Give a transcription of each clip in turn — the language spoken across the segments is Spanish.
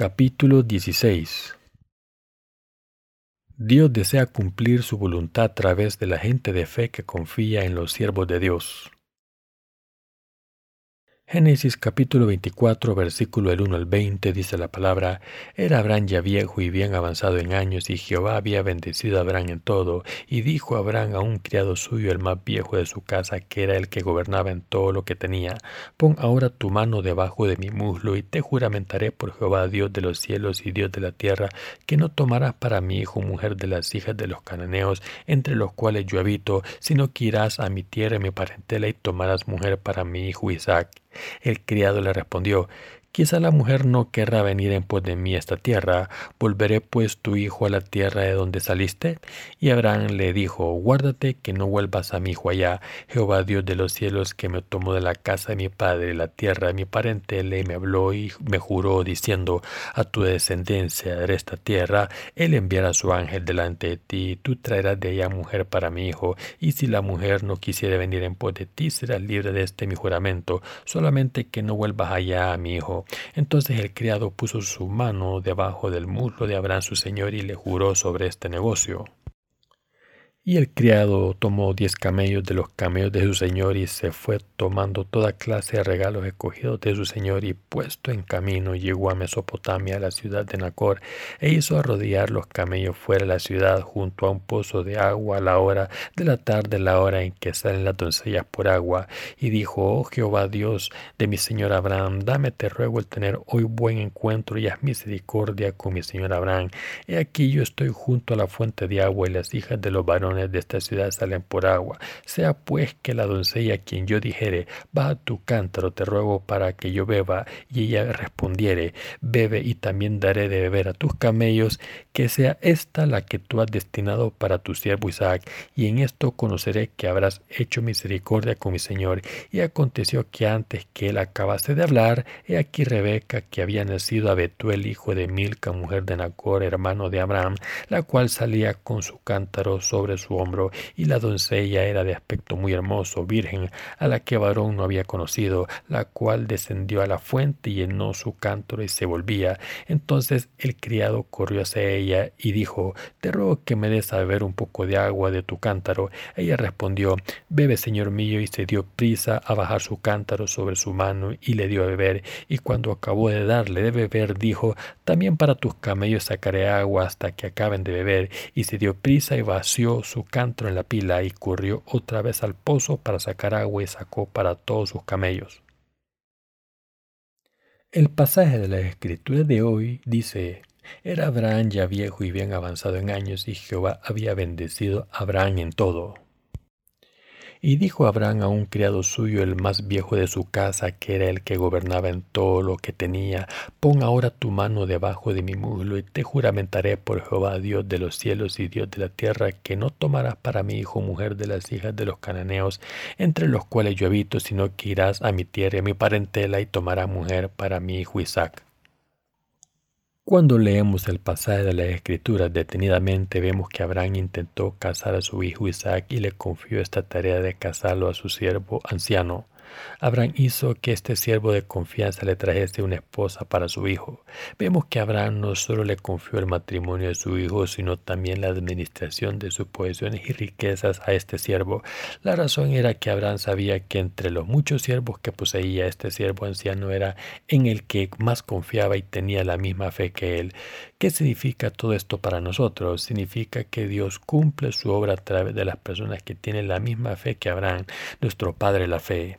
Capítulo 16 Dios desea cumplir su voluntad a través de la gente de fe que confía en los siervos de Dios. Génesis capítulo 24, versículo del 1 al 20 dice la palabra, Era Abraham ya viejo y bien avanzado en años, y Jehová había bendecido a Abraham en todo, y dijo Abraham a un criado suyo, el más viejo de su casa, que era el que gobernaba en todo lo que tenía, Pon ahora tu mano debajo de mi muslo, y te juramentaré por Jehová, Dios de los cielos y Dios de la tierra, que no tomarás para mi hijo mujer de las hijas de los cananeos, entre los cuales yo habito, sino que irás a mi tierra y mi parentela, y tomarás mujer para mi hijo Isaac. El criado le respondió, Quizá la mujer no querrá venir en pos de mí a esta tierra. ¿Volveré pues tu hijo a la tierra de donde saliste? Y Abraham le dijo, Guárdate que no vuelvas a mi hijo allá. Jehová Dios de los cielos, que me tomó de la casa de mi padre, la tierra de mi parente, le me habló y me juró, diciendo, A tu descendencia de esta tierra, él enviará su ángel delante de ti, tú traerás de allá mujer para mi hijo, y si la mujer no quisiera venir en pos de ti, serás libre de este mi juramento, solamente que no vuelvas allá a mi hijo. Entonces el criado puso su mano debajo del muslo de Abraham su señor y le juró sobre este negocio. Y el criado tomó diez camellos de los camellos de su señor y se fue tomando toda clase de regalos escogidos de su señor y puesto en camino llegó a Mesopotamia, a la ciudad de Nacor, e hizo arrodillar los camellos fuera de la ciudad junto a un pozo de agua a la hora de la tarde, la hora en que salen las doncellas por agua, y dijo, Oh Jehová Dios de mi señor Abraham, dame te ruego el tener hoy buen encuentro y haz misericordia con mi señor Abraham. He aquí yo estoy junto a la fuente de agua y las hijas de los varones de esta ciudad salen por agua. Sea pues que la doncella a quien yo dijere, va a tu cántaro, te ruego para que yo beba, y ella respondiere, bebe y también daré de beber a tus camellos, que sea esta la que tú has destinado para tu siervo Isaac, y en esto conoceré que habrás hecho misericordia con mi señor. Y aconteció que antes que él acabase de hablar, he aquí Rebeca, que había nacido a Betuel, hijo de Milca, mujer de Nacor, hermano de Abraham, la cual salía con su cántaro sobre su hombro, y la doncella era de aspecto muy hermoso, virgen, a la que varón no había conocido, la cual descendió a la fuente y llenó su cántaro y se volvía. Entonces el criado corrió hacia ella y dijo, Te ruego que me des a beber un poco de agua de tu cántaro. Ella respondió, Bebe, señor mío, y se dio prisa a bajar su cántaro sobre su mano y le dio a beber, y cuando acabó de darle de beber, dijo, También para tus camellos sacaré agua hasta que acaben de beber, y se dio prisa y vació su su en la pila y corrió otra vez al pozo para sacar agua y sacó para todos sus camellos. El pasaje de la escritura de hoy dice, era Abraham ya viejo y bien avanzado en años y Jehová había bendecido a Abraham en todo. Y dijo Abraham a un criado suyo, el más viejo de su casa, que era el que gobernaba en todo lo que tenía, pon ahora tu mano debajo de mi muslo, y te juramentaré por Jehová, Dios de los cielos y Dios de la tierra, que no tomarás para mi hijo mujer de las hijas de los cananeos, entre los cuales yo habito, sino que irás a mi tierra y a mi parentela, y tomarás mujer para mi hijo Isaac. Cuando leemos el pasaje de la Escritura detenidamente vemos que Abraham intentó casar a su hijo Isaac y le confió esta tarea de casarlo a su siervo anciano. Abraham hizo que este siervo de confianza le trajese una esposa para su hijo. Vemos que Abraham no solo le confió el matrimonio de su hijo, sino también la administración de sus posesiones y riquezas a este siervo. La razón era que Abraham sabía que entre los muchos siervos que poseía este siervo anciano era en el que más confiaba y tenía la misma fe que él. ¿Qué significa todo esto para nosotros? Significa que Dios cumple su obra a través de las personas que tienen la misma fe que Abraham, nuestro Padre la fe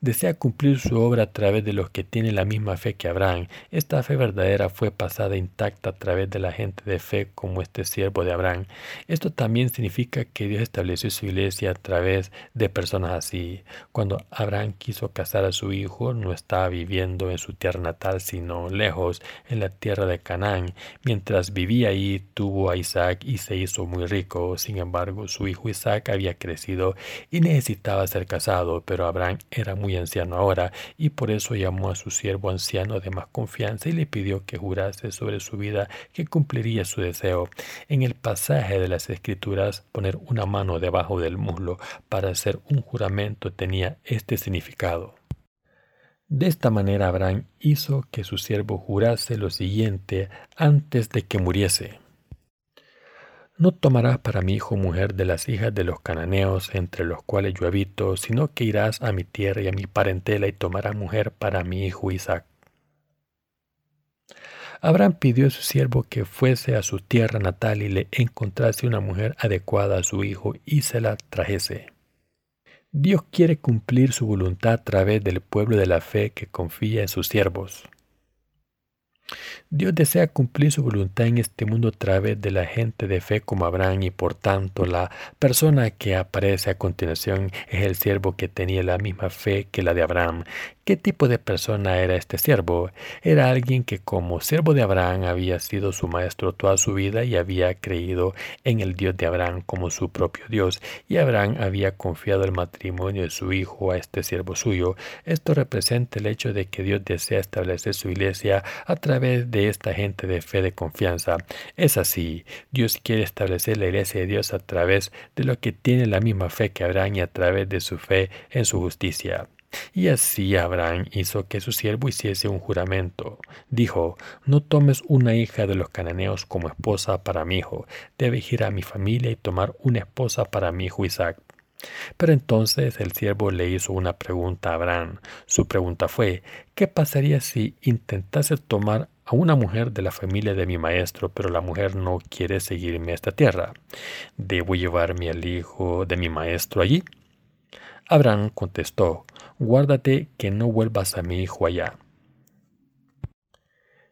desea cumplir su obra a través de los que tienen la misma fe que Abraham. Esta fe verdadera fue pasada intacta a través de la gente de fe como este siervo de Abraham. Esto también significa que Dios estableció su iglesia a través de personas así. Cuando Abraham quiso casar a su hijo, no estaba viviendo en su tierra natal, sino lejos, en la tierra de Canaán. Mientras vivía ahí, tuvo a Isaac y se hizo muy rico. Sin embargo, su hijo Isaac había crecido y necesitaba ser casado, pero Abraham era muy anciano ahora, y por eso llamó a su siervo anciano de más confianza y le pidió que jurase sobre su vida que cumpliría su deseo. En el pasaje de las Escrituras, poner una mano debajo del muslo para hacer un juramento tenía este significado. De esta manera Abraham hizo que su siervo jurase lo siguiente antes de que muriese. No tomarás para mi hijo mujer de las hijas de los cananeos entre los cuales yo habito, sino que irás a mi tierra y a mi parentela y tomarás mujer para mi hijo Isaac. Abraham pidió a su siervo que fuese a su tierra natal y le encontrase una mujer adecuada a su hijo y se la trajese. Dios quiere cumplir su voluntad a través del pueblo de la fe que confía en sus siervos. Dios desea cumplir su voluntad en este mundo a través de la gente de fe como Abraham y por tanto la persona que aparece a continuación es el siervo que tenía la misma fe que la de Abraham, ¿Qué tipo de persona era este siervo? Era alguien que como siervo de Abraham había sido su maestro toda su vida y había creído en el Dios de Abraham como su propio Dios, y Abraham había confiado el matrimonio de su hijo a este siervo suyo. Esto representa el hecho de que Dios desea establecer su iglesia a través de esta gente de fe de confianza. Es así, Dios quiere establecer la iglesia de Dios a través de lo que tiene la misma fe que Abraham y a través de su fe en su justicia. Y así Abraham hizo que su siervo hiciese un juramento. Dijo, no tomes una hija de los cananeos como esposa para mi hijo, debe ir a mi familia y tomar una esposa para mi hijo Isaac. Pero entonces el siervo le hizo una pregunta a Abraham. Su pregunta fue, ¿qué pasaría si intentase tomar a una mujer de la familia de mi maestro, pero la mujer no quiere seguirme a esta tierra? ¿Debo llevarme al hijo de mi maestro allí? Abraham contestó, guárdate que no vuelvas a mi hijo allá.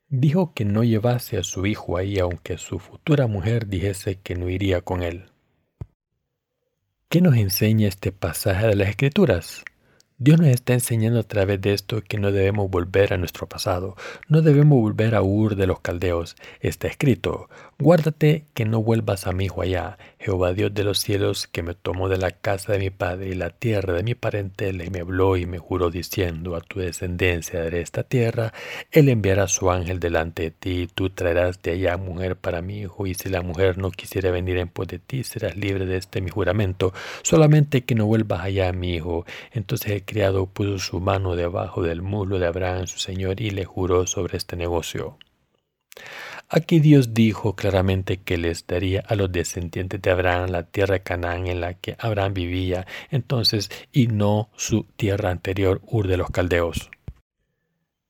Dijo que no llevase a su hijo ahí aunque su futura mujer dijese que no iría con él. ¿Qué nos enseña este pasaje de las Escrituras? Dios nos está enseñando a través de esto que no debemos volver a nuestro pasado, no debemos volver a Ur de los caldeos. Está escrito, guárdate que no vuelvas a mi hijo allá, Jehová Dios de los cielos, que me tomó de la casa de mi padre y la tierra de mi parentela y me habló y me juró diciendo, a tu descendencia de esta tierra, él enviará su ángel delante de ti, y tú traerás de allá mujer para mi hijo, y si la mujer no quisiera venir en pos de ti, serás libre de este mi juramento, solamente que no vuelvas allá a mi hijo. Entonces criado puso su mano debajo del muslo de Abraham, su señor, y le juró sobre este negocio. Aquí Dios dijo claramente que les daría a los descendientes de Abraham la tierra de Canaán en la que Abraham vivía entonces y no su tierra anterior, Ur de los Caldeos.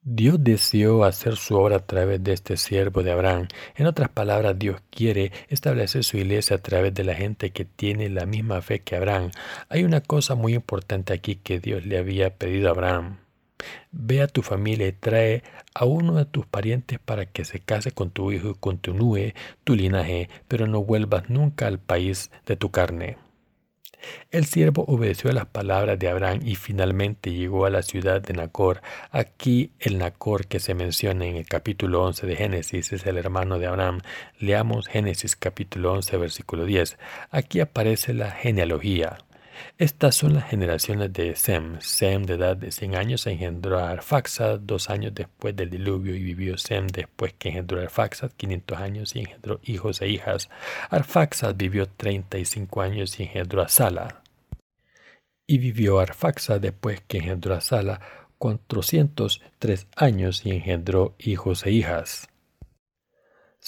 Dios deseó hacer su obra a través de este siervo de Abraham. En otras palabras, Dios quiere establecer su iglesia a través de la gente que tiene la misma fe que Abraham. Hay una cosa muy importante aquí que Dios le había pedido a Abraham. Ve a tu familia y trae a uno de tus parientes para que se case con tu hijo y continúe tu linaje, pero no vuelvas nunca al país de tu carne. El siervo obedeció a las palabras de Abraham y finalmente llegó a la ciudad de Nacor. Aquí el Nacor que se menciona en el capítulo 11 de Génesis es el hermano de Abraham. Leamos Génesis capítulo 11 versículo 10. Aquí aparece la genealogía. Estas son las generaciones de Sem. Sem, de edad de 100 años, engendró a Arfaxad dos años después del diluvio y vivió Sem después que engendró a Arfaxad 500 años y engendró hijos e hijas. Arfaxad vivió 35 años y engendró a Sala. Y vivió Arfaxad después que engendró a Sala 403 años y engendró hijos e hijas.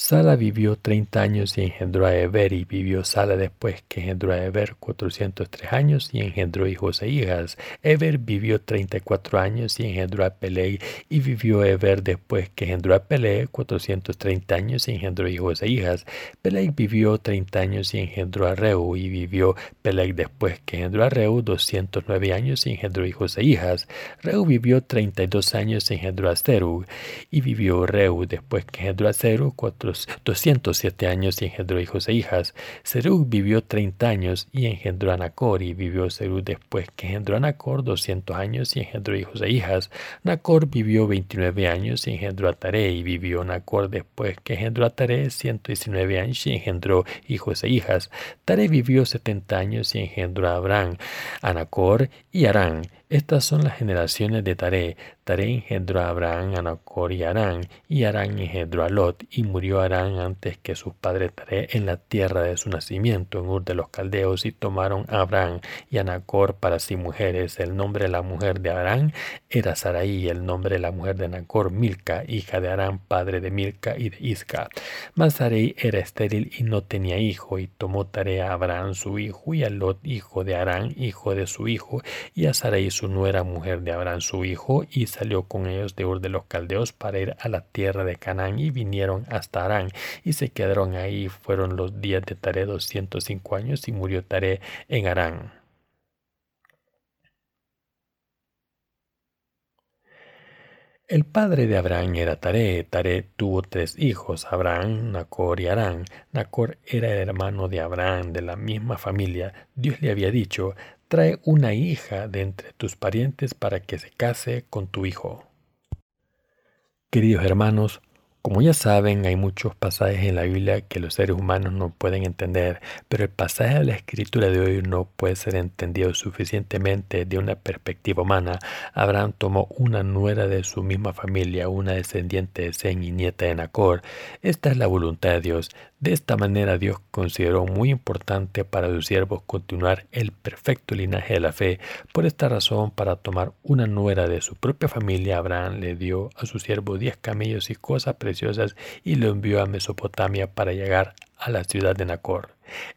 Sala vivió treinta años y engendró a Eber, y vivió Sala después que engendró a Eber cuatrocientos tres años y engendró hijos e hijas. Eber vivió treinta y cuatro años y engendró a Peleg, y vivió Eber después que engendró a Peleg cuatrocientos treinta años y engendró hijos e hijas. Peleg vivió treinta años y engendró a Reu, y vivió Peleg después que engendró a Reu doscientos nueve años y engendró hijos e hijas. Reu vivió treinta y dos años y engendró a Serug, y vivió Reu después que engendró a Serug cuatro 207 años y engendró hijos e hijas. Serug vivió 30 años y engendró a Nacor, y vivió Serug después que engendró a Nacor 200 años y engendró hijos e hijas. Nacor vivió 29 años y engendró a Tare, y vivió Nacor después que engendró a Tare 119 años y engendró hijos e hijas. Tare vivió 70 años y engendró a Abraham, a Nacor y Arán Estas son las generaciones de Taré. Taré engendró a Abraham, a Nacor y Arán, y Arán engendró a Lot, y murió Arán antes que sus padres Taré en la tierra de su nacimiento, en Ur de los Caldeos, y tomaron a Abraham y a Nacor para sí mujeres. El nombre de la mujer de Arán era Saraí, el nombre de la mujer de Nacor, Milca, hija de Arán, padre de Milca y de Isca. Mas Sarai era estéril y no tenía hijo, y tomó tarea a Abraham su hijo, y a Lot, hijo de Arán, hijo de su hijo, y a Sarai su nuera mujer de Abraham su hijo, y salió con ellos de Ur de los Caldeos para ir a la tierra de Canaán, y vinieron hasta Arán, y se quedaron ahí. Fueron los días de doscientos cinco años, y murió Tare en Arán. El padre de Abraham era Tare. Tare tuvo tres hijos, Abraham, Nacor y Arán. Nacor era el hermano de Abraham, de la misma familia. Dios le había dicho, trae una hija de entre tus parientes para que se case con tu hijo. Queridos hermanos, como ya saben, hay muchos pasajes en la Biblia que los seres humanos no pueden entender, pero el pasaje de la escritura de hoy no puede ser entendido suficientemente de una perspectiva humana. Abraham tomó una nuera de su misma familia, una descendiente de Zen y nieta de Nacor. Esta es la voluntad de Dios. De esta manera Dios consideró muy importante para sus siervos continuar el perfecto linaje de la fe. Por esta razón, para tomar una nuera de su propia familia, Abraham le dio a su siervo diez camellos y cosas preciosas y lo envió a Mesopotamia para llegar a la ciudad de Nacor.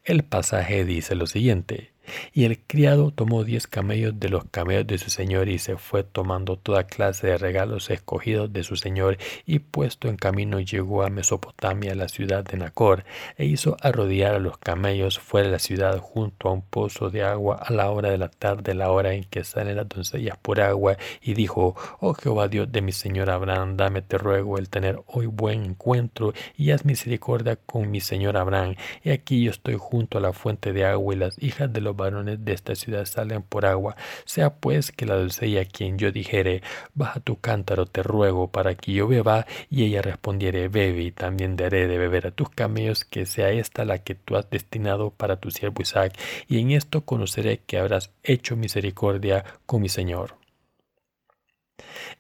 El pasaje dice lo siguiente. Y el criado tomó diez camellos de los camellos de su señor y se fue tomando toda clase de regalos escogidos de su señor y puesto en camino llegó a Mesopotamia, la ciudad de Nacor, e hizo arrodillar a los camellos fuera de la ciudad junto a un pozo de agua a la hora de la tarde, la hora en que salen las doncellas por agua, y dijo, Oh Jehová Dios de mi señor Abraham, dame te ruego el tener hoy buen encuentro y haz misericordia con mi señor Abraham. Y aquí yo estoy junto a la fuente de agua y las hijas de los varones de esta ciudad salen por agua. Sea pues que la doncella a quien yo dijere, baja tu cántaro, te ruego, para que yo beba, y ella respondiere, bebe, y también daré de beber a tus camellos, que sea esta la que tú has destinado para tu siervo Isaac, y en esto conoceré que habrás hecho misericordia con mi Señor.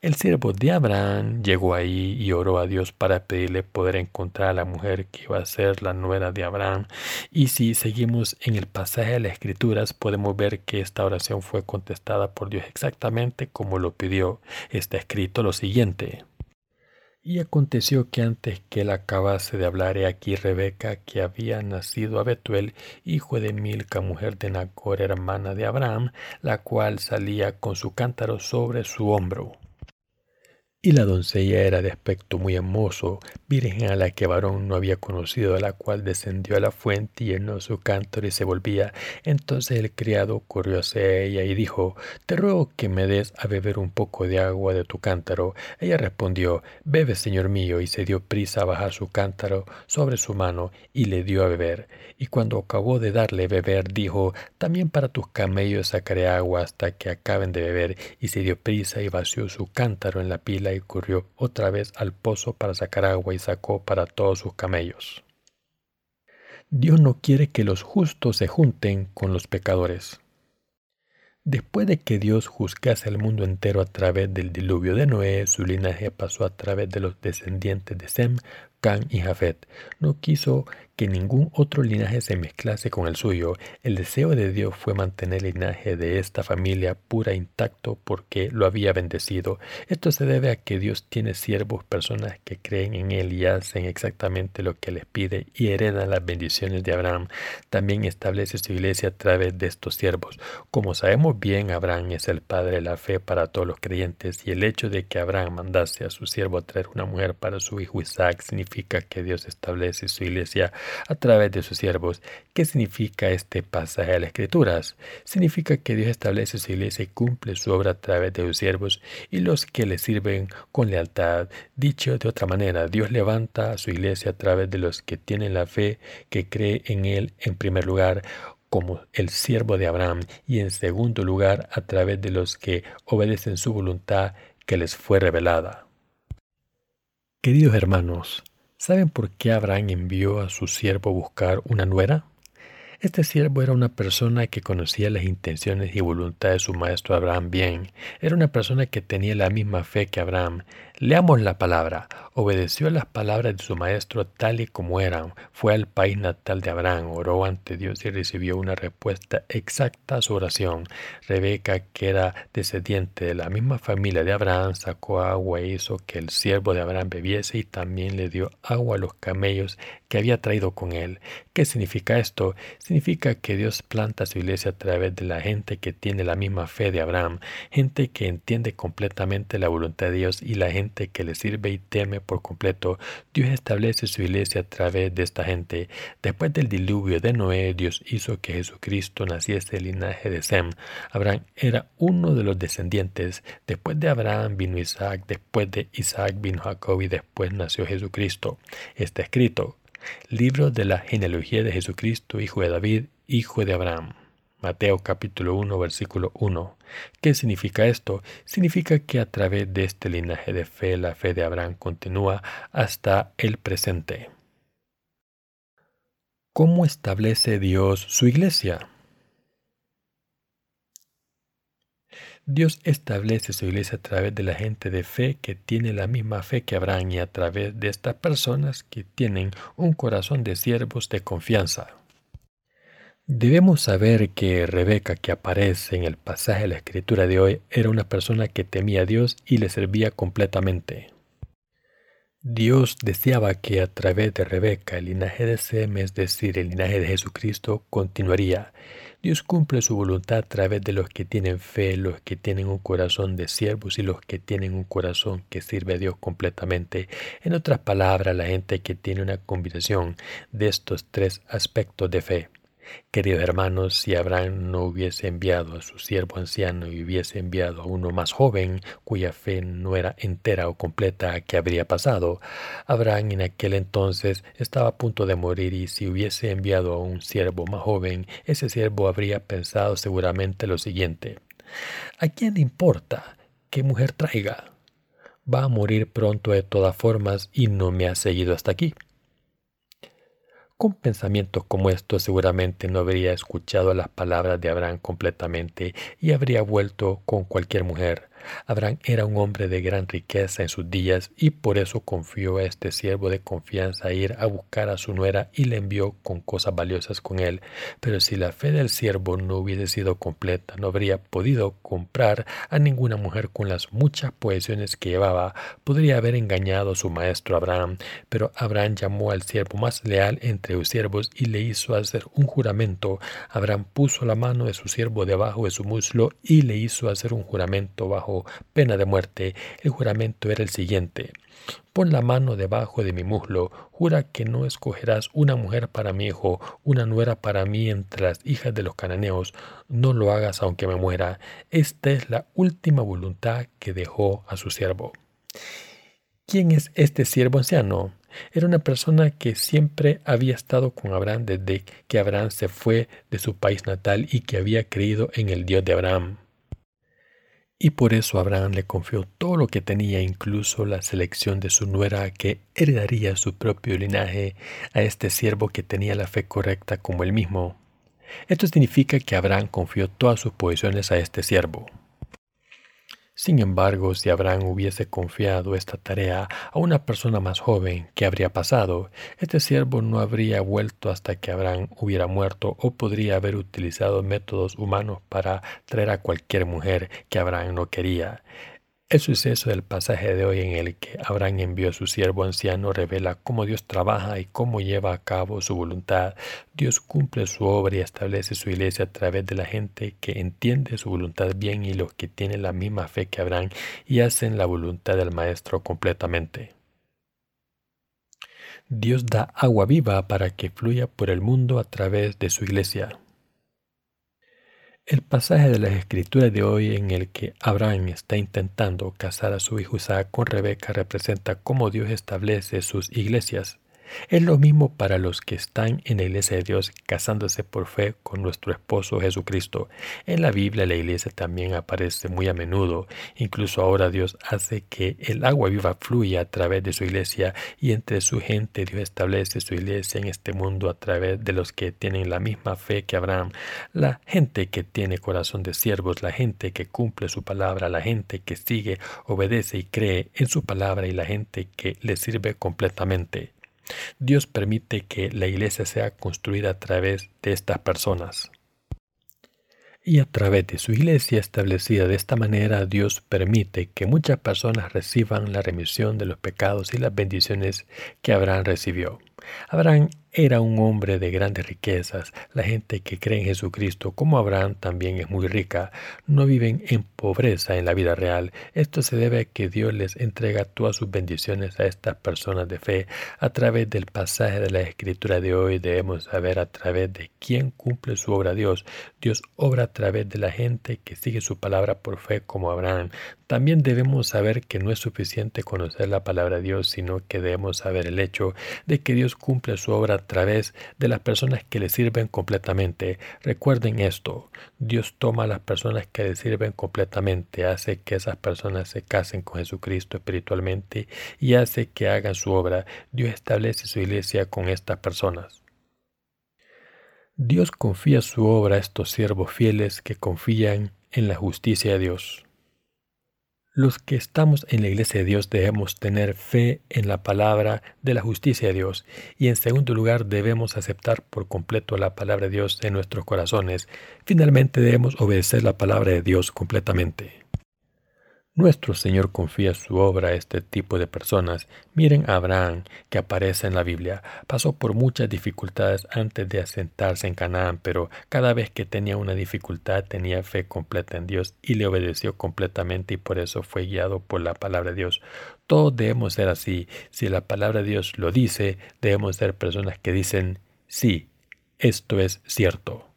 El siervo de Abraham llegó ahí y oró a Dios para pedirle poder encontrar a la mujer que iba a ser la nuera de Abraham. Y si seguimos en el pasaje de las Escrituras, podemos ver que esta oración fue contestada por Dios exactamente como lo pidió. Está escrito lo siguiente. Y aconteció que antes que él acabase de hablar, he aquí Rebeca, que había nacido a Betuel, hijo de Milca, mujer de Nacor, hermana de Abraham, la cual salía con su cántaro sobre su hombro. Y la doncella era de aspecto muy hermoso, virgen a la que varón no había conocido, a la cual descendió a la fuente y llenó su cántaro y se volvía. Entonces el criado corrió hacia ella y dijo, Te ruego que me des a beber un poco de agua de tu cántaro. Ella respondió, Bebe, señor mío, y se dio prisa a bajar su cántaro sobre su mano y le dio a beber. Y cuando acabó de darle beber, dijo, También para tus camellos sacaré agua hasta que acaben de beber. Y se dio prisa y vació su cántaro en la pila y corrió otra vez al pozo para sacar agua y sacó para todos sus camellos. Dios no quiere que los justos se junten con los pecadores. Después de que Dios juzgase al mundo entero a través del diluvio de Noé, su linaje pasó a través de los descendientes de Sem, Can y Jafet. No quiso que ningún otro linaje se mezclase con el suyo. El deseo de Dios fue mantener el linaje de esta familia pura intacto porque lo había bendecido. Esto se debe a que Dios tiene siervos, personas que creen en Él y hacen exactamente lo que les pide y heredan las bendiciones de Abraham. También establece su iglesia a través de estos siervos. Como sabemos bien, Abraham es el padre de la fe para todos los creyentes y el hecho de que Abraham mandase a su siervo a traer una mujer para su hijo Isaac significa que Dios establece su iglesia a través de sus siervos. ¿Qué significa este pasaje de las Escrituras? Significa que Dios establece su iglesia y cumple su obra a través de sus siervos y los que le sirven con lealtad. Dicho de otra manera, Dios levanta a su iglesia a través de los que tienen la fe, que cree en Él en primer lugar como el siervo de Abraham y en segundo lugar a través de los que obedecen su voluntad que les fue revelada. Queridos hermanos, ¿Saben por qué Abraham envió a su siervo a buscar una nuera? Este siervo era una persona que conocía las intenciones y voluntad de su maestro Abraham bien. Era una persona que tenía la misma fe que Abraham. Leamos la palabra. Obedeció a las palabras de su maestro tal y como eran. Fue al país natal de Abraham, oró ante Dios y recibió una respuesta exacta a su oración. Rebeca, que era descendiente de la misma familia de Abraham, sacó agua e hizo que el siervo de Abraham bebiese y también le dio agua a los camellos que había traído con él. ¿Qué significa esto? Significa que Dios planta su iglesia a través de la gente que tiene la misma fe de Abraham, gente que entiende completamente la voluntad de Dios y la gente que le sirve y teme por completo. Dios establece su iglesia a través de esta gente. Después del diluvio de Noé, Dios hizo que Jesucristo naciese del linaje de Sem. Abraham era uno de los descendientes. Después de Abraham vino Isaac, después de Isaac vino Jacob y después nació Jesucristo. Está escrito, Libro de la genealogía de Jesucristo, hijo de David, hijo de Abraham. Mateo capítulo 1, versículo 1. ¿Qué significa esto? Significa que a través de este linaje de fe, la fe de Abraham continúa hasta el presente. ¿Cómo establece Dios su iglesia? Dios establece su iglesia a través de la gente de fe que tiene la misma fe que Abraham y a través de estas personas que tienen un corazón de siervos de confianza. Debemos saber que Rebeca, que aparece en el pasaje de la escritura de hoy, era una persona que temía a Dios y le servía completamente. Dios deseaba que a través de Rebeca el linaje de Sem, es decir, el linaje de Jesucristo, continuaría. Dios cumple su voluntad a través de los que tienen fe, los que tienen un corazón de siervos y los que tienen un corazón que sirve a Dios completamente. En otras palabras, la gente que tiene una combinación de estos tres aspectos de fe. Queridos hermanos, si Abraham no hubiese enviado a su siervo anciano y hubiese enviado a uno más joven, cuya fe no era entera o completa, ¿qué habría pasado? Abraham en aquel entonces estaba a punto de morir y si hubiese enviado a un siervo más joven, ese siervo habría pensado seguramente lo siguiente. ¿A quién le importa qué mujer traiga? Va a morir pronto de todas formas y no me ha seguido hasta aquí. Con pensamientos como estos seguramente no habría escuchado las palabras de Abraham completamente y habría vuelto con cualquier mujer. Abraham era un hombre de gran riqueza en sus días y por eso confió a este siervo de confianza a ir a buscar a su nuera y le envió con cosas valiosas con él. Pero si la fe del siervo no hubiese sido completa, no habría podido comprar a ninguna mujer con las muchas posesiones que llevaba. Podría haber engañado a su maestro Abraham, pero Abraham llamó al siervo más leal entre los siervos y le hizo hacer un juramento. Abraham puso la mano de su siervo debajo de su muslo y le hizo hacer un juramento pena de muerte, el juramento era el siguiente. Pon la mano debajo de mi muslo, jura que no escogerás una mujer para mi hijo, una nuera para mí entre las hijas de los cananeos, no lo hagas aunque me muera. Esta es la última voluntad que dejó a su siervo. ¿Quién es este siervo anciano? Era una persona que siempre había estado con Abraham desde que Abraham se fue de su país natal y que había creído en el Dios de Abraham. Y por eso Abraham le confió todo lo que tenía, incluso la selección de su nuera que heredaría su propio linaje a este siervo que tenía la fe correcta como él mismo. Esto significa que Abraham confió todas sus posesiones a este siervo. Sin embargo, si Abraham hubiese confiado esta tarea a una persona más joven, ¿qué habría pasado? Este siervo no habría vuelto hasta que Abraham hubiera muerto o podría haber utilizado métodos humanos para traer a cualquier mujer que Abraham no quería. El suceso del pasaje de hoy en el que Abraham envió a su siervo anciano revela cómo Dios trabaja y cómo lleva a cabo su voluntad. Dios cumple su obra y establece su iglesia a través de la gente que entiende su voluntad bien y los que tienen la misma fe que Abraham y hacen la voluntad del Maestro completamente. Dios da agua viva para que fluya por el mundo a través de su iglesia. El pasaje de las escrituras de hoy en el que Abraham está intentando casar a su hijo Isaac con Rebeca representa cómo Dios establece sus iglesias. Es lo mismo para los que están en la iglesia de Dios casándose por fe con nuestro esposo Jesucristo. En la Biblia la iglesia también aparece muy a menudo. Incluso ahora Dios hace que el agua viva fluya a través de su iglesia y entre su gente Dios establece su iglesia en este mundo a través de los que tienen la misma fe que Abraham. La gente que tiene corazón de siervos, la gente que cumple su palabra, la gente que sigue, obedece y cree en su palabra y la gente que le sirve completamente. Dios permite que la iglesia sea construida a través de estas personas. Y a través de su iglesia establecida de esta manera, Dios permite que muchas personas reciban la remisión de los pecados y las bendiciones que Abraham recibió. Abraham era un hombre de grandes riquezas. La gente que cree en Jesucristo, como Abraham, también es muy rica. No viven en pobreza en la vida real. Esto se debe a que Dios les entrega todas sus bendiciones a estas personas de fe. A través del pasaje de la Escritura de hoy debemos saber a través de quién cumple su obra Dios. Dios obra a través de la gente que sigue su palabra por fe como Abraham. También debemos saber que no es suficiente conocer la palabra de Dios, sino que debemos saber el hecho de que Dios cumple su obra través de las personas que le sirven completamente. Recuerden esto, Dios toma a las personas que le sirven completamente, hace que esas personas se casen con Jesucristo espiritualmente y hace que hagan su obra. Dios establece su iglesia con estas personas. Dios confía su obra a estos siervos fieles que confían en la justicia de Dios. Los que estamos en la iglesia de Dios debemos tener fe en la palabra de la justicia de Dios y en segundo lugar debemos aceptar por completo la palabra de Dios en nuestros corazones. Finalmente debemos obedecer la palabra de Dios completamente. Nuestro Señor confía su obra a este tipo de personas. Miren a Abraham, que aparece en la Biblia. Pasó por muchas dificultades antes de asentarse en Canaán, pero cada vez que tenía una dificultad tenía fe completa en Dios y le obedeció completamente y por eso fue guiado por la palabra de Dios. Todos debemos ser así. Si la palabra de Dios lo dice, debemos ser personas que dicen, sí, esto es cierto.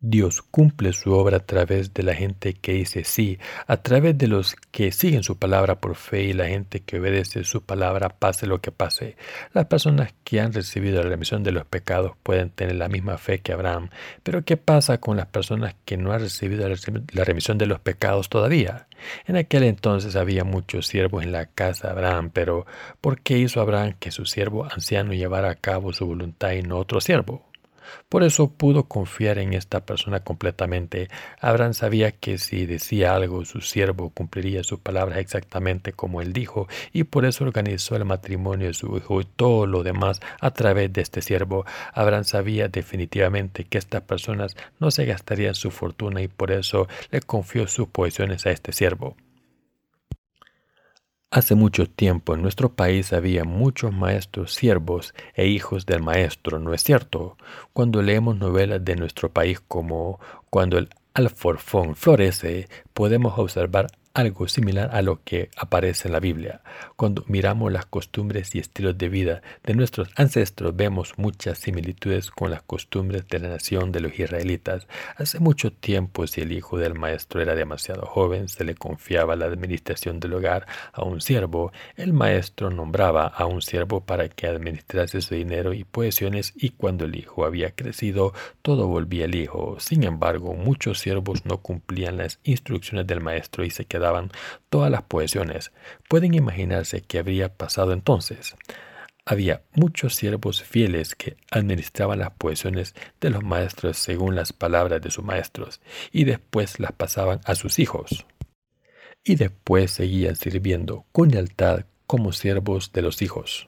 Dios cumple su obra a través de la gente que dice sí, a través de los que siguen su palabra por fe y la gente que obedece su palabra pase lo que pase. Las personas que han recibido la remisión de los pecados pueden tener la misma fe que Abraham, pero ¿qué pasa con las personas que no han recibido la remisión de los pecados todavía? En aquel entonces había muchos siervos en la casa de Abraham, pero ¿por qué hizo Abraham que su siervo anciano llevara a cabo su voluntad y no otro siervo? Por eso pudo confiar en esta persona completamente. Abraham sabía que si decía algo, su siervo cumpliría sus palabras exactamente como él dijo, y por eso organizó el matrimonio de su hijo y todo lo demás a través de este siervo. Abraham sabía definitivamente que estas personas no se gastarían su fortuna y por eso le confió sus posesiones a este siervo. Hace mucho tiempo en nuestro país había muchos maestros siervos e hijos del maestro, ¿no es cierto? Cuando leemos novelas de nuestro país como Cuando el alforfón florece, podemos observar algo similar a lo que aparece en la Biblia. Cuando miramos las costumbres y estilos de vida de nuestros ancestros, vemos muchas similitudes con las costumbres de la nación de los israelitas. Hace mucho tiempo, si el hijo del maestro era demasiado joven, se le confiaba la administración del hogar a un siervo. El maestro nombraba a un siervo para que administrase su dinero y posesiones y cuando el hijo había crecido, todo volvía al hijo. Sin embargo, muchos siervos no cumplían las instrucciones del maestro y se quedaban todas las posesiones. Pueden imaginarse qué habría pasado entonces. Había muchos siervos fieles que administraban las posesiones de los maestros según las palabras de sus maestros, y después las pasaban a sus hijos. Y después seguían sirviendo con lealtad como siervos de los hijos.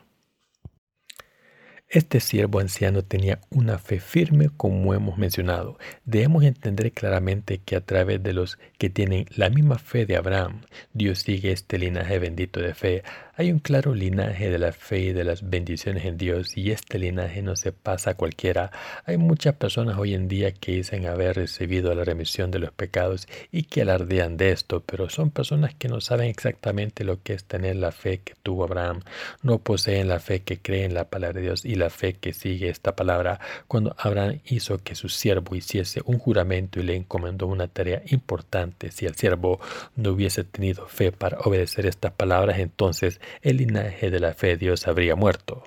Este siervo anciano tenía una fe firme como hemos mencionado. Debemos entender claramente que a través de los que tienen la misma fe de Abraham, Dios sigue este linaje bendito de fe hay un claro linaje de la fe y de las bendiciones en Dios y este linaje no se pasa a cualquiera. Hay muchas personas hoy en día que dicen haber recibido la remisión de los pecados y que alardean de esto, pero son personas que no saben exactamente lo que es tener la fe que tuvo Abraham. No poseen la fe que cree en la palabra de Dios y la fe que sigue esta palabra. Cuando Abraham hizo que su siervo hiciese un juramento y le encomendó una tarea importante, si el siervo no hubiese tenido fe para obedecer estas palabras, entonces el linaje de la fe de Dios habría muerto.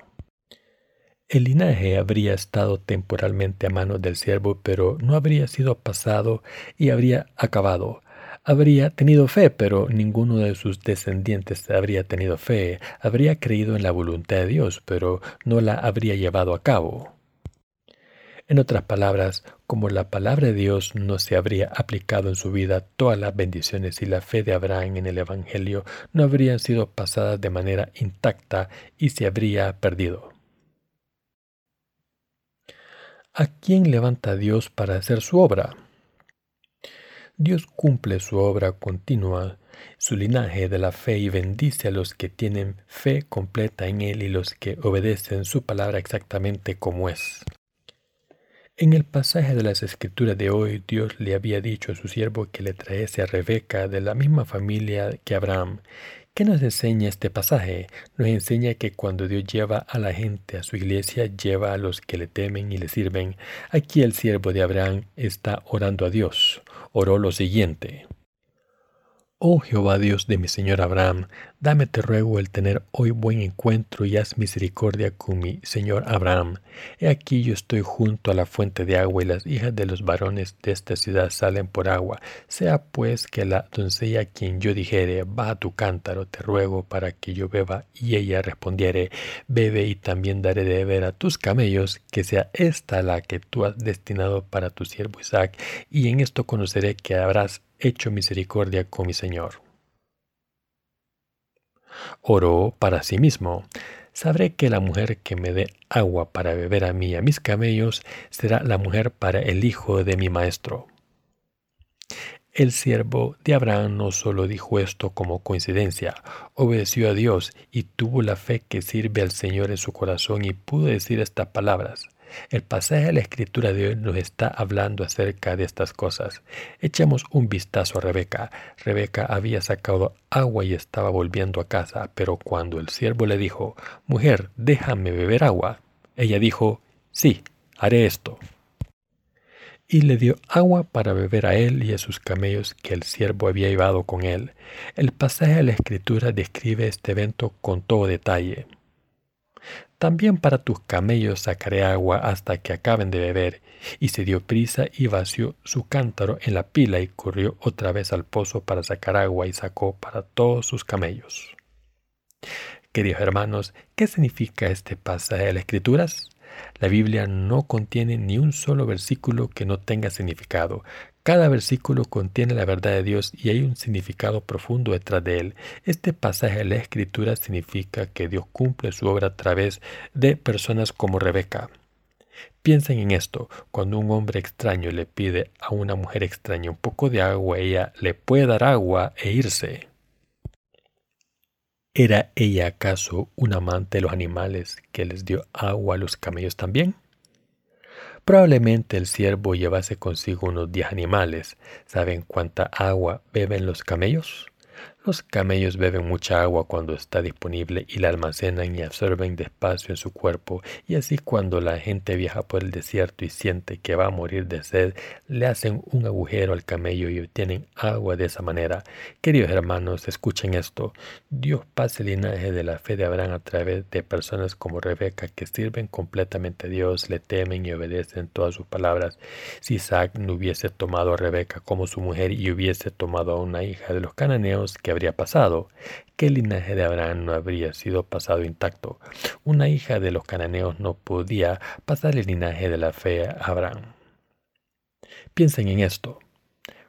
El linaje habría estado temporalmente a manos del siervo, pero no habría sido pasado y habría acabado. Habría tenido fe, pero ninguno de sus descendientes habría tenido fe. Habría creído en la voluntad de Dios, pero no la habría llevado a cabo. En otras palabras, como la palabra de Dios no se habría aplicado en su vida, todas las bendiciones y la fe de Abraham en el Evangelio no habrían sido pasadas de manera intacta y se habría perdido. ¿A quién levanta Dios para hacer su obra? Dios cumple su obra continua, su linaje de la fe y bendice a los que tienen fe completa en Él y los que obedecen su palabra exactamente como es. En el pasaje de las Escrituras de hoy, Dios le había dicho a su siervo que le traese a Rebeca de la misma familia que Abraham ¿Qué nos enseña este pasaje? Nos enseña que cuando Dios lleva a la gente a su iglesia, lleva a los que le temen y le sirven. Aquí el siervo de Abraham está orando a Dios. Oró lo siguiente. Oh Jehová Dios de mi Señor Abraham, dame te ruego el tener hoy buen encuentro y haz misericordia con mi Señor Abraham. He aquí yo estoy junto a la fuente de agua y las hijas de los varones de esta ciudad salen por agua. Sea pues que la doncella a quien yo dijere, va a tu cántaro, te ruego para que yo beba, y ella respondiere, bebe y también daré de beber a tus camellos, que sea esta la que tú has destinado para tu siervo Isaac, y en esto conoceré que habrás hecho misericordia con mi Señor. Oró para sí mismo. Sabré que la mujer que me dé agua para beber a mí y a mis camellos será la mujer para el hijo de mi maestro. El siervo de Abraham no solo dijo esto como coincidencia, obedeció a Dios y tuvo la fe que sirve al Señor en su corazón y pudo decir estas palabras. El pasaje de la escritura de hoy nos está hablando acerca de estas cosas. Echemos un vistazo a Rebeca. Rebeca había sacado agua y estaba volviendo a casa, pero cuando el siervo le dijo, Mujer, déjame beber agua, ella dijo, Sí, haré esto. Y le dio agua para beber a él y a sus camellos que el siervo había llevado con él. El pasaje de la escritura describe este evento con todo detalle. También para tus camellos sacaré agua hasta que acaben de beber. Y se dio prisa y vació su cántaro en la pila y corrió otra vez al pozo para sacar agua y sacó para todos sus camellos. Queridos hermanos, ¿qué significa este pasaje de las Escrituras? La Biblia no contiene ni un solo versículo que no tenga significado. Cada versículo contiene la verdad de Dios y hay un significado profundo detrás de él. Este pasaje de la Escritura significa que Dios cumple su obra a través de personas como Rebeca. Piensen en esto, cuando un hombre extraño le pide a una mujer extraña un poco de agua, ella le puede dar agua e irse. ¿Era ella acaso un amante de los animales que les dio agua a los camellos también? Probablemente el ciervo llevase consigo unos diez animales. ¿Saben cuánta agua beben los camellos? Los camellos beben mucha agua cuando está disponible y la almacenan y absorben despacio en su cuerpo y así cuando la gente viaja por el desierto y siente que va a morir de sed, le hacen un agujero al camello y obtienen agua de esa manera. Queridos hermanos, escuchen esto. Dios pasa el linaje de la fe de Abraham a través de personas como Rebeca que sirven completamente a Dios, le temen y obedecen todas sus palabras. Si Isaac no hubiese tomado a Rebeca como su mujer y hubiese tomado a una hija de los cananeos que habría pasado? el linaje de Abraham no habría sido pasado intacto. Una hija de los cananeos no podía pasar el linaje de la fe a Abraham. Piensen en esto.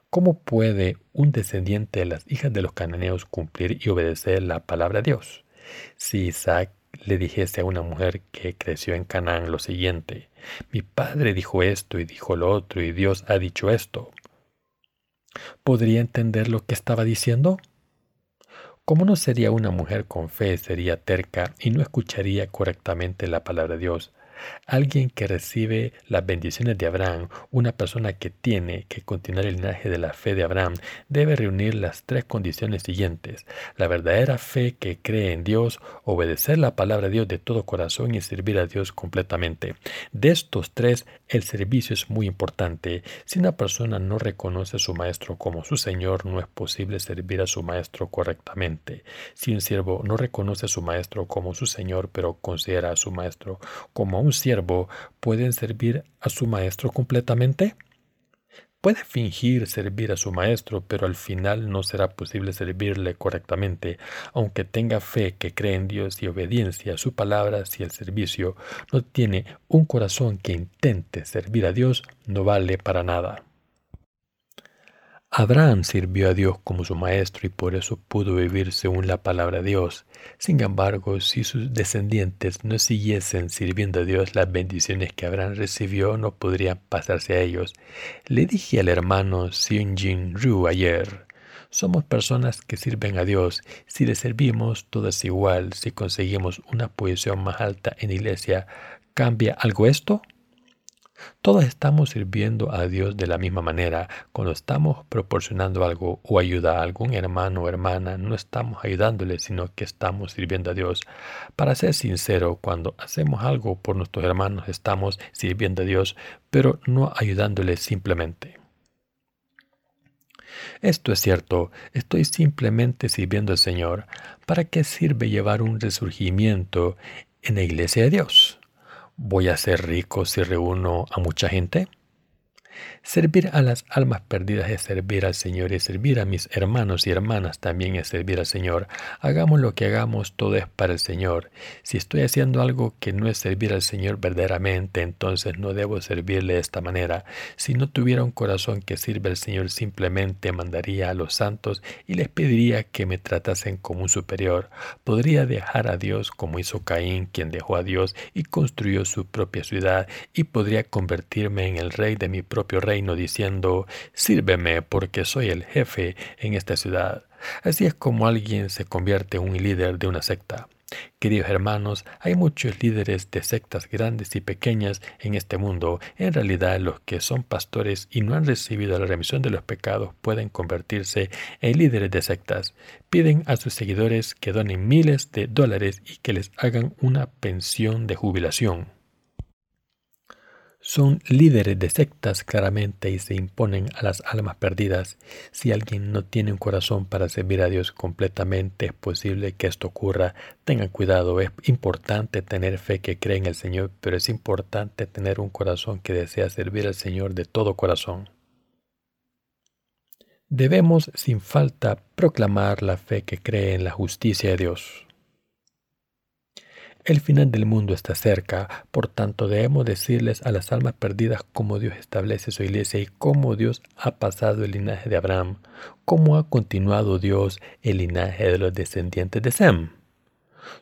¿Cómo puede un descendiente de las hijas de los cananeos cumplir y obedecer la palabra de Dios? Si Isaac le dijese a una mujer que creció en Canaán lo siguiente, mi padre dijo esto y dijo lo otro y Dios ha dicho esto, ¿podría entender lo que estaba diciendo? Como no sería una mujer con fe, sería terca y no escucharía correctamente la palabra de Dios. Alguien que recibe las bendiciones de Abraham, una persona que tiene que continuar el linaje de la fe de Abraham, debe reunir las tres condiciones siguientes. La verdadera fe que cree en Dios, obedecer la palabra de Dios de todo corazón y servir a Dios completamente. De estos tres, el servicio es muy importante. Si una persona no reconoce a su maestro como su Señor, no es posible servir a su maestro correctamente. Si un siervo no reconoce a su maestro como su Señor, pero considera a su maestro como un siervo, ¿pueden servir a su maestro completamente? Puede fingir servir a su maestro, pero al final no será posible servirle correctamente, aunque tenga fe que cree en Dios y obediencia a su palabra si el servicio no tiene un corazón que intente servir a Dios, no vale para nada. Abraham sirvió a Dios como su maestro y por eso pudo vivir según la palabra de Dios. Sin embargo, si sus descendientes no siguiesen sirviendo a Dios, las bendiciones que Abraham recibió no podrían pasarse a ellos. Le dije al hermano Jin Ryu ayer, somos personas que sirven a Dios. Si le servimos, todo es igual. Si conseguimos una posición más alta en iglesia, ¿cambia algo esto? Todos estamos sirviendo a Dios de la misma manera. Cuando estamos proporcionando algo o ayuda a algún hermano o hermana, no estamos ayudándole, sino que estamos sirviendo a Dios. Para ser sincero, cuando hacemos algo por nuestros hermanos, estamos sirviendo a Dios, pero no ayudándole simplemente. Esto es cierto, estoy simplemente sirviendo al Señor. ¿Para qué sirve llevar un resurgimiento en la iglesia de Dios? ¿Voy a ser rico si reúno a mucha gente? Servir a las almas perdidas es servir al Señor y servir a mis hermanos y hermanas también es servir al Señor. Hagamos lo que hagamos, todo es para el Señor. Si estoy haciendo algo que no es servir al Señor verdaderamente, entonces no debo servirle de esta manera. Si no tuviera un corazón que sirve al Señor, simplemente mandaría a los santos y les pediría que me tratasen como un superior. Podría dejar a Dios como hizo Caín, quien dejó a Dios y construyó su propia ciudad, y podría convertirme en el rey de mi propio reino diciendo, sírveme porque soy el jefe en esta ciudad. Así es como alguien se convierte en un líder de una secta. Queridos hermanos, hay muchos líderes de sectas grandes y pequeñas en este mundo. En realidad, los que son pastores y no han recibido la remisión de los pecados pueden convertirse en líderes de sectas. Piden a sus seguidores que donen miles de dólares y que les hagan una pensión de jubilación. Son líderes de sectas claramente y se imponen a las almas perdidas. Si alguien no tiene un corazón para servir a Dios completamente, es posible que esto ocurra. Tengan cuidado, es importante tener fe que cree en el Señor, pero es importante tener un corazón que desea servir al Señor de todo corazón. Debemos sin falta proclamar la fe que cree en la justicia de Dios. El final del mundo está cerca, por tanto debemos decirles a las almas perdidas cómo Dios establece su iglesia y cómo Dios ha pasado el linaje de Abraham, cómo ha continuado Dios el linaje de los descendientes de Sem.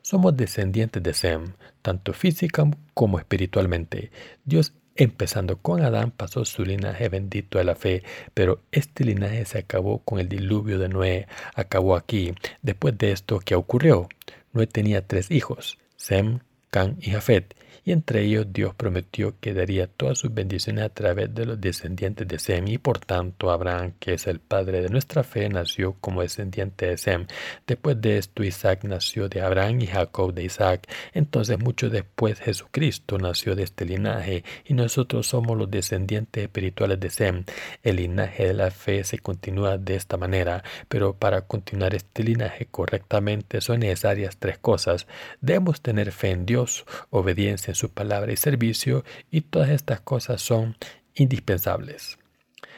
Somos descendientes de Sem, tanto física como espiritualmente. Dios Empezando con Adán pasó su linaje bendito de la fe, pero este linaje se acabó con el diluvio de Noé, acabó aquí. Después de esto, ¿qué ocurrió? Noé tenía tres hijos, Sem, Can y Jafet, y entre ellos Dios prometió que daría todas sus bendiciones a través de los descendientes de Sem, y por tanto Abraham, que es el padre de nuestra fe, nació como descendiente de Sem. Después de esto Isaac nació de Abraham y Jacob de Isaac. Entonces mucho después Jesucristo nació de este linaje, y nosotros somos los descendientes espirituales de Sem. El linaje de la fe se continúa de esta manera, pero para continuar este linaje correctamente son necesarias tres cosas. Debemos tener fe en Dios, obediencia su palabra y servicio, y todas estas cosas son indispensables.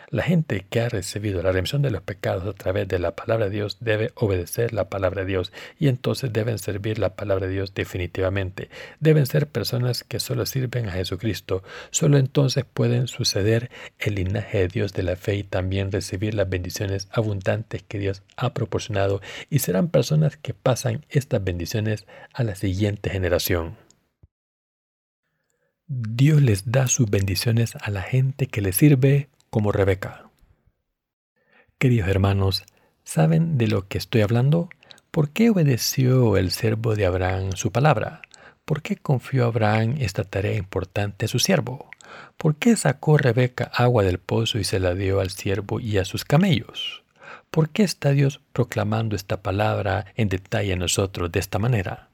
La gente que ha recibido la remisión de los pecados a través de la palabra de Dios debe obedecer la palabra de Dios y entonces deben servir la palabra de Dios definitivamente. Deben ser personas que solo sirven a Jesucristo. Solo entonces pueden suceder el linaje de Dios de la fe y también recibir las bendiciones abundantes que Dios ha proporcionado y serán personas que pasan estas bendiciones a la siguiente generación. Dios les da sus bendiciones a la gente que le sirve como Rebeca. Queridos hermanos, ¿saben de lo que estoy hablando? ¿Por qué obedeció el servo de Abraham su palabra? ¿por qué confió Abraham esta tarea importante a su siervo? ¿Por qué sacó Rebeca agua del pozo y se la dio al siervo y a sus camellos? ¿Por qué está Dios proclamando esta palabra en detalle a nosotros de esta manera?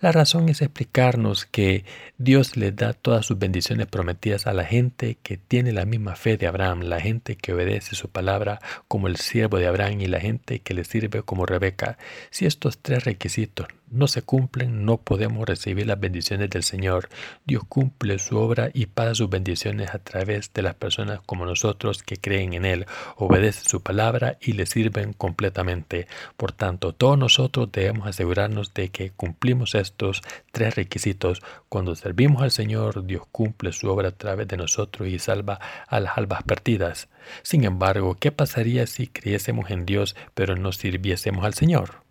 La razón es explicarnos que Dios le da todas sus bendiciones prometidas a la gente que tiene la misma fe de Abraham, la gente que obedece su palabra como el siervo de Abraham y la gente que le sirve como Rebeca. Si estos tres requisitos no se cumplen, no podemos recibir las bendiciones del Señor. Dios cumple su obra y paga sus bendiciones a través de las personas como nosotros que creen en Él, obedecen su palabra y le sirven completamente. Por tanto, todos nosotros debemos asegurarnos de que cumplimos estos tres requisitos. Cuando servimos al Señor, Dios cumple su obra a través de nosotros y salva a las almas perdidas. Sin embargo, ¿qué pasaría si creyésemos en Dios pero no sirviésemos al Señor?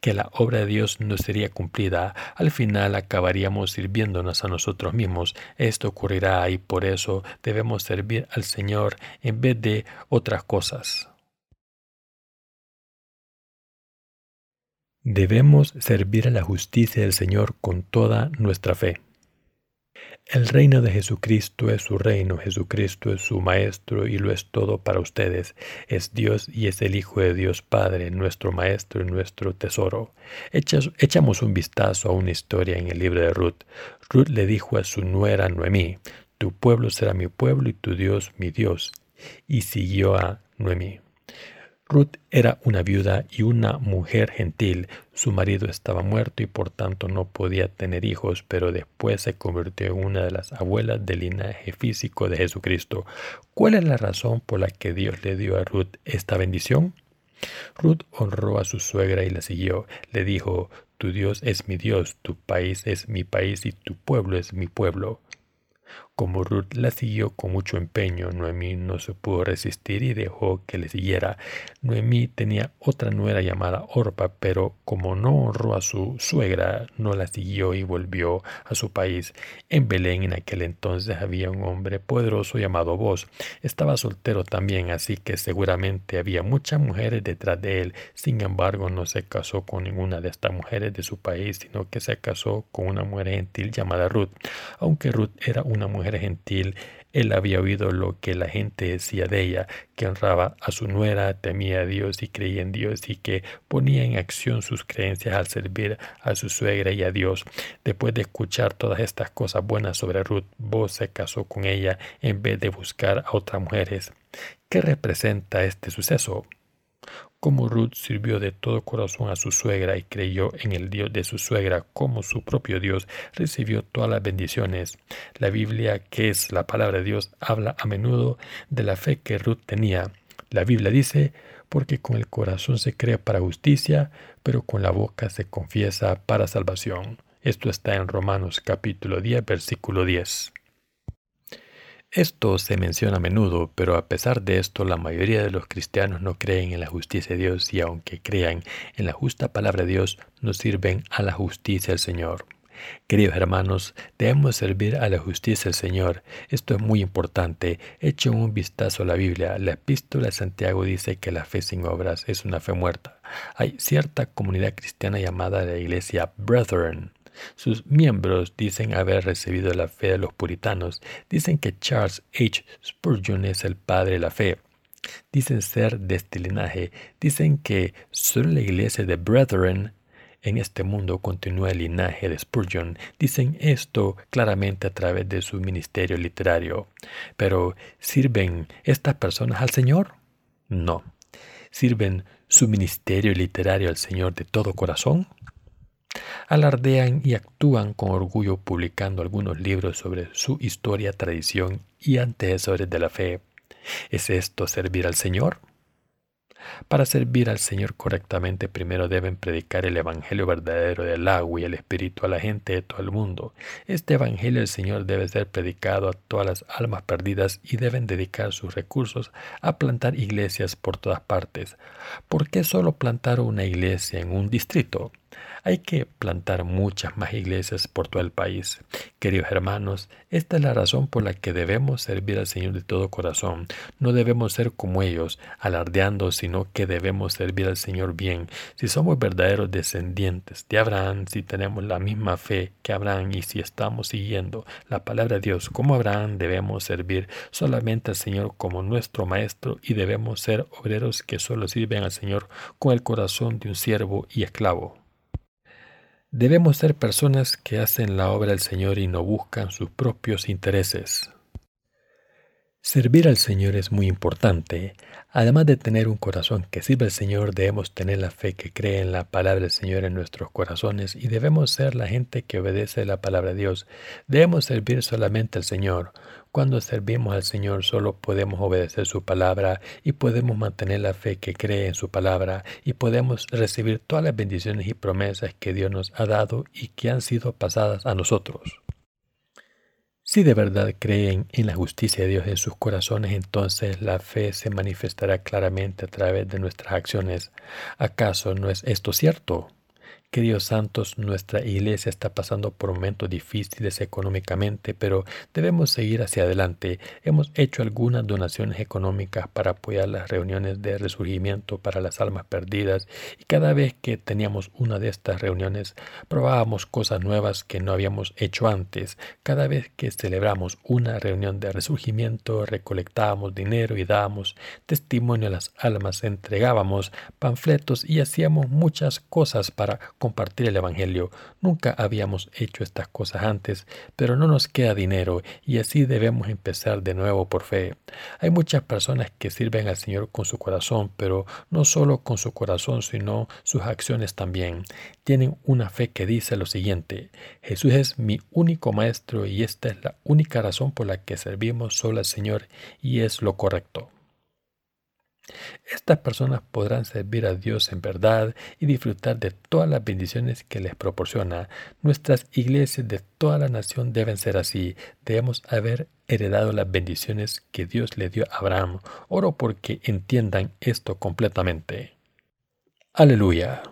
Que la obra de Dios no sería cumplida, al final acabaríamos sirviéndonos a nosotros mismos. Esto ocurrirá y por eso debemos servir al Señor en vez de otras cosas. Debemos servir a la justicia del Señor con toda nuestra fe. El reino de Jesucristo es su reino, Jesucristo es su Maestro y lo es todo para ustedes. Es Dios y es el Hijo de Dios Padre, nuestro Maestro y nuestro tesoro. echamos un vistazo a una historia en el libro de Ruth. Ruth le dijo a su nuera Noemí, Tu pueblo será mi pueblo y tu Dios mi Dios. Y siguió a Noemí. Ruth era una viuda y una mujer gentil. Su marido estaba muerto y por tanto no podía tener hijos, pero después se convirtió en una de las abuelas del linaje físico de Jesucristo. ¿Cuál es la razón por la que Dios le dio a Ruth esta bendición? Ruth honró a su suegra y la siguió. Le dijo, Tu Dios es mi Dios, tu país es mi país y tu pueblo es mi pueblo. Como Ruth la siguió con mucho empeño, Noemí no se pudo resistir y dejó que le siguiera. Noemí tenía otra nuera llamada Orpa, pero como no honró a su suegra, no la siguió y volvió a su país. En Belén en aquel entonces había un hombre poderoso llamado Boz. Estaba soltero también, así que seguramente había muchas mujeres detrás de él. Sin embargo, no se casó con ninguna de estas mujeres de su país, sino que se casó con una mujer gentil llamada Ruth. Aunque Ruth era una mujer gentil, él había oído lo que la gente decía de ella, que honraba a su nuera, temía a Dios y creía en Dios y que ponía en acción sus creencias al servir a su suegra y a Dios. Después de escuchar todas estas cosas buenas sobre Ruth, vos se casó con ella en vez de buscar a otras mujeres. ¿Qué representa este suceso? Como Ruth sirvió de todo corazón a su suegra y creyó en el Dios de su suegra como su propio Dios, recibió todas las bendiciones. La Biblia, que es la palabra de Dios, habla a menudo de la fe que Ruth tenía. La Biblia dice, porque con el corazón se cree para justicia, pero con la boca se confiesa para salvación. Esto está en Romanos capítulo 10, versículo 10. Esto se menciona a menudo, pero a pesar de esto la mayoría de los cristianos no creen en la justicia de Dios y aunque crean en la justa palabra de Dios, no sirven a la justicia del Señor. Queridos hermanos, debemos servir a la justicia del Señor. Esto es muy importante. Echen un vistazo a la Biblia. La epístola de Santiago dice que la fe sin obras es una fe muerta. Hay cierta comunidad cristiana llamada la iglesia Brethren sus miembros dicen haber recibido la fe de los puritanos, dicen que Charles H. Spurgeon es el padre de la fe, dicen ser de este linaje, dicen que solo la iglesia de Brethren en este mundo continúa el linaje de Spurgeon. Dicen esto claramente a través de su ministerio literario. Pero, ¿sirven estas personas al Señor? No. ¿Sirven su ministerio literario al Señor de todo corazón? Alardean y actúan con orgullo publicando algunos libros sobre su historia, tradición y antecesores de la fe. ¿Es esto servir al Señor? Para servir al Señor correctamente primero deben predicar el Evangelio verdadero del agua y el Espíritu a la gente de todo el mundo. Este Evangelio del Señor debe ser predicado a todas las almas perdidas y deben dedicar sus recursos a plantar iglesias por todas partes. ¿Por qué solo plantar una iglesia en un distrito? Hay que plantar muchas más iglesias por todo el país. Queridos hermanos, esta es la razón por la que debemos servir al Señor de todo corazón. No debemos ser como ellos, alardeando sin sino que debemos servir al Señor bien. Si somos verdaderos descendientes de Abraham, si tenemos la misma fe que Abraham y si estamos siguiendo la palabra de Dios como Abraham, debemos servir solamente al Señor como nuestro Maestro y debemos ser obreros que solo sirven al Señor con el corazón de un siervo y esclavo. Debemos ser personas que hacen la obra del Señor y no buscan sus propios intereses. Servir al Señor es muy importante. Además de tener un corazón que sirve al Señor, debemos tener la fe que cree en la palabra del Señor en nuestros corazones y debemos ser la gente que obedece la palabra de Dios. Debemos servir solamente al Señor. Cuando servimos al Señor solo podemos obedecer su palabra y podemos mantener la fe que cree en su palabra y podemos recibir todas las bendiciones y promesas que Dios nos ha dado y que han sido pasadas a nosotros. Si de verdad creen en la justicia de Dios en sus corazones, entonces la fe se manifestará claramente a través de nuestras acciones. ¿Acaso no es esto cierto? Queridos santos, nuestra iglesia está pasando por momentos difíciles económicamente, pero debemos seguir hacia adelante. Hemos hecho algunas donaciones económicas para apoyar las reuniones de resurgimiento para las almas perdidas y cada vez que teníamos una de estas reuniones probábamos cosas nuevas que no habíamos hecho antes. Cada vez que celebramos una reunión de resurgimiento recolectábamos dinero y dábamos testimonio a las almas, entregábamos panfletos y hacíamos muchas cosas para compartir el Evangelio. Nunca habíamos hecho estas cosas antes, pero no nos queda dinero y así debemos empezar de nuevo por fe. Hay muchas personas que sirven al Señor con su corazón, pero no solo con su corazón, sino sus acciones también. Tienen una fe que dice lo siguiente, Jesús es mi único Maestro y esta es la única razón por la que servimos solo al Señor y es lo correcto. Estas personas podrán servir a Dios en verdad y disfrutar de todas las bendiciones que les proporciona. Nuestras iglesias de toda la nación deben ser así. Debemos haber heredado las bendiciones que Dios le dio a Abraham. Oro porque entiendan esto completamente. Aleluya.